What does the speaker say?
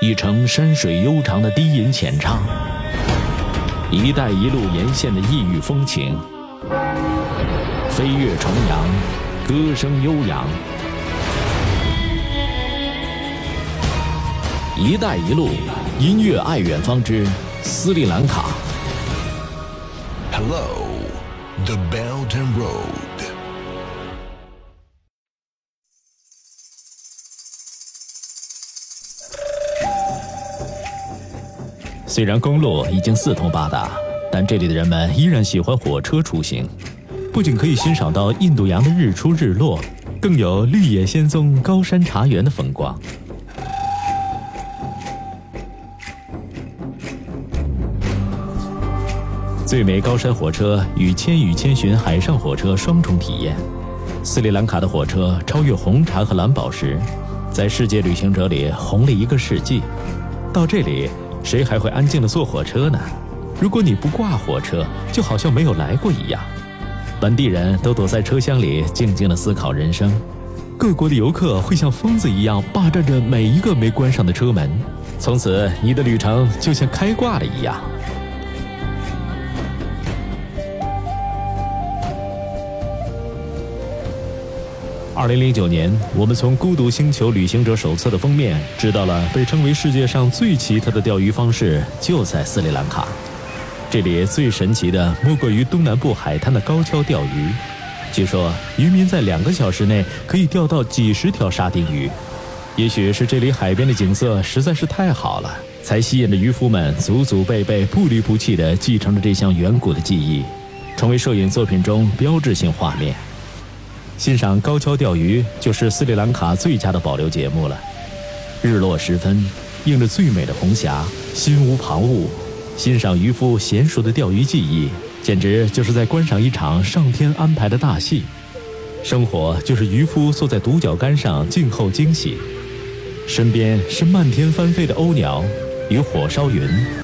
一程山水悠长的低吟浅唱，“一带一路”沿线的异域风情，飞越重洋，歌声悠扬。“一带一路”音乐爱远方之斯里兰卡。Hello, the Belt and Road. 虽然公路已经四通八达，但这里的人们依然喜欢火车出行。不仅可以欣赏到印度洋的日出日落，更有绿野仙踪、高山茶园的风光。最美高山火车与千与千寻海上火车双重体验。斯里兰卡的火车超越红茶和蓝宝石，在世界旅行者里红了一个世纪。到这里。谁还会安静的坐火车呢？如果你不挂火车，就好像没有来过一样。本地人都躲在车厢里，静静的思考人生。各国的游客会像疯子一样霸占着每一个没关上的车门，从此你的旅程就像开挂了一样。二零零九年，我们从《孤独星球旅行者手册》的封面知道了被称为世界上最奇特的钓鱼方式就在斯里兰卡。这里最神奇的莫过于东南部海滩的高跷钓鱼。据说渔民在两个小时内可以钓到几十条沙丁鱼。也许是这里海边的景色实在是太好了，才吸引着渔夫们祖祖辈辈不离不弃地继承着这项远古的技艺，成为摄影作品中标志性画面。欣赏高跷钓鱼就是斯里兰卡最佳的保留节目了。日落时分，映着最美的红霞，心无旁骛，欣赏渔夫娴熟的钓鱼技艺，简直就是在观赏一场上天安排的大戏。生活就是渔夫坐在独角竿上静候惊喜，身边是漫天翻飞的鸥鸟与火烧云。